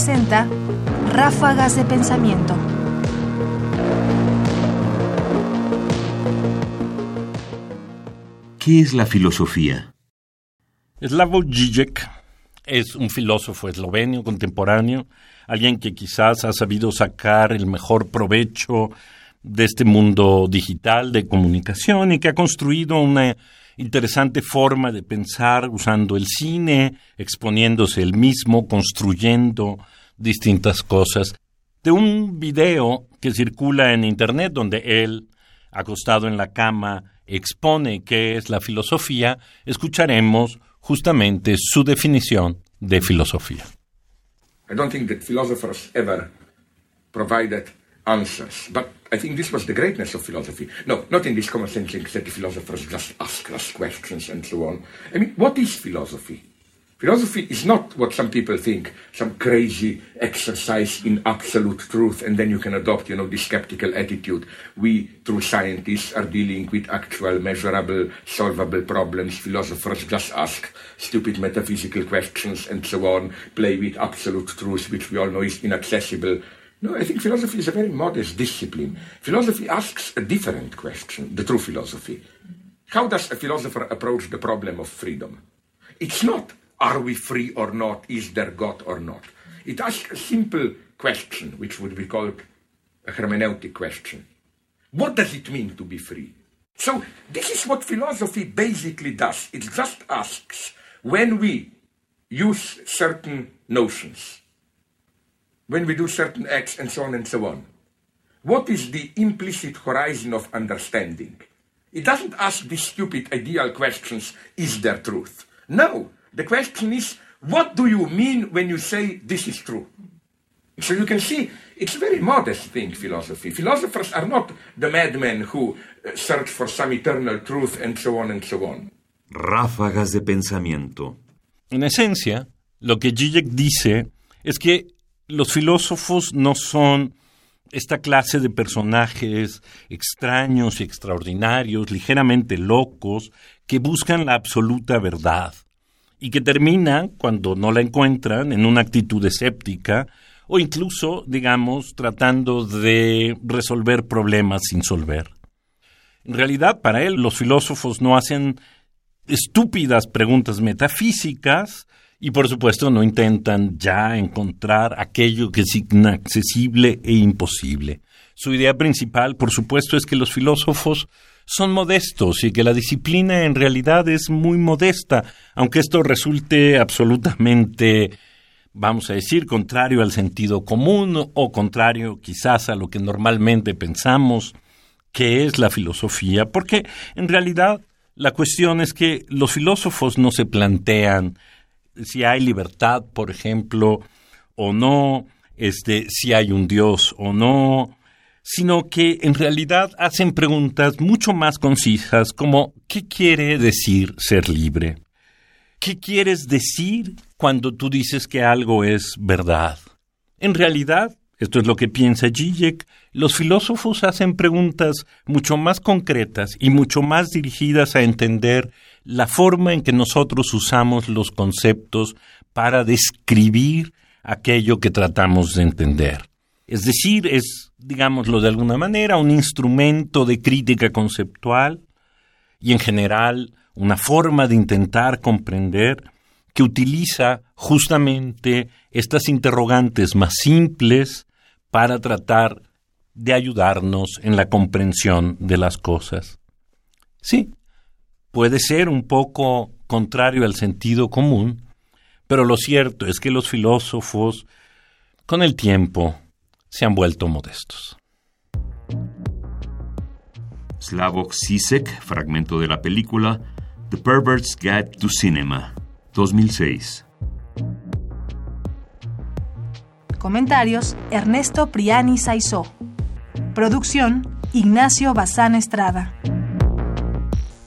presenta Ráfagas de Pensamiento. ¿Qué es la filosofía? Slavoj Žižek es un filósofo esloveno contemporáneo, alguien que quizás ha sabido sacar el mejor provecho de este mundo digital de comunicación y que ha construido una interesante forma de pensar usando el cine, exponiéndose él mismo, construyendo distintas cosas. De un video que circula en Internet donde él, acostado en la cama, expone qué es la filosofía, escucharemos justamente su definición de filosofía. I don't think that philosophers ever provided answers, but I think this was the greatness of philosophy. No, not in this common sense that the philosophers just ask us questions and so on. I mean, what is philosophy? Philosophy is not what some people think, some crazy exercise in absolute truth, and then you can adopt, you know, this skeptical attitude. We, true scientists, are dealing with actual, measurable, solvable problems. Philosophers just ask stupid metaphysical questions and so on, play with absolute truth, which we all know is inaccessible. No, I think philosophy is a very modest discipline. Philosophy asks a different question, the true philosophy. How does a philosopher approach the problem of freedom? It's not are we free or not? Is there God or not? It asks a simple question, which would be called a hermeneutic question. What does it mean to be free? So, this is what philosophy basically does. It just asks when we use certain notions, when we do certain acts, and so on and so on, what is the implicit horizon of understanding? It doesn't ask these stupid ideal questions is there truth? No, the question is, what do you mean when you say this is true? So you can see, it's a very modest thing, philosophy. Philosophers are not the madmen who uh, search for some eternal truth and so on and so on. Ráfagas de pensamiento. En esencia, lo que Zizek dice es que los filósofos no son esta clase de personajes extraños y extraordinarios, ligeramente locos, que buscan la absoluta verdad y que termina, cuando no la encuentran, en una actitud escéptica o incluso, digamos, tratando de resolver problemas sin solver. En realidad, para él, los filósofos no hacen estúpidas preguntas metafísicas y, por supuesto, no intentan ya encontrar aquello que es inaccesible e imposible. Su idea principal, por supuesto, es que los filósofos son modestos y que la disciplina en realidad es muy modesta, aunque esto resulte absolutamente, vamos a decir, contrario al sentido común o contrario quizás a lo que normalmente pensamos que es la filosofía, porque en realidad la cuestión es que los filósofos no se plantean si hay libertad, por ejemplo, o no, este, si hay un Dios o no, sino que en realidad hacen preguntas mucho más concisas como ¿qué quiere decir ser libre? ¿Qué quieres decir cuando tú dices que algo es verdad? En realidad, esto es lo que piensa Zizek, los filósofos hacen preguntas mucho más concretas y mucho más dirigidas a entender la forma en que nosotros usamos los conceptos para describir aquello que tratamos de entender. Es decir, es, digámoslo de alguna manera, un instrumento de crítica conceptual y en general una forma de intentar comprender que utiliza justamente estas interrogantes más simples para tratar de ayudarnos en la comprensión de las cosas. Sí, puede ser un poco contrario al sentido común, pero lo cierto es que los filósofos, con el tiempo, se han vuelto modestos. Slavoj Zizek, fragmento de la película The Pervert's Guide to Cinema, 2006. Comentarios: Ernesto Priani Saizó. Producción: Ignacio Bazán Estrada.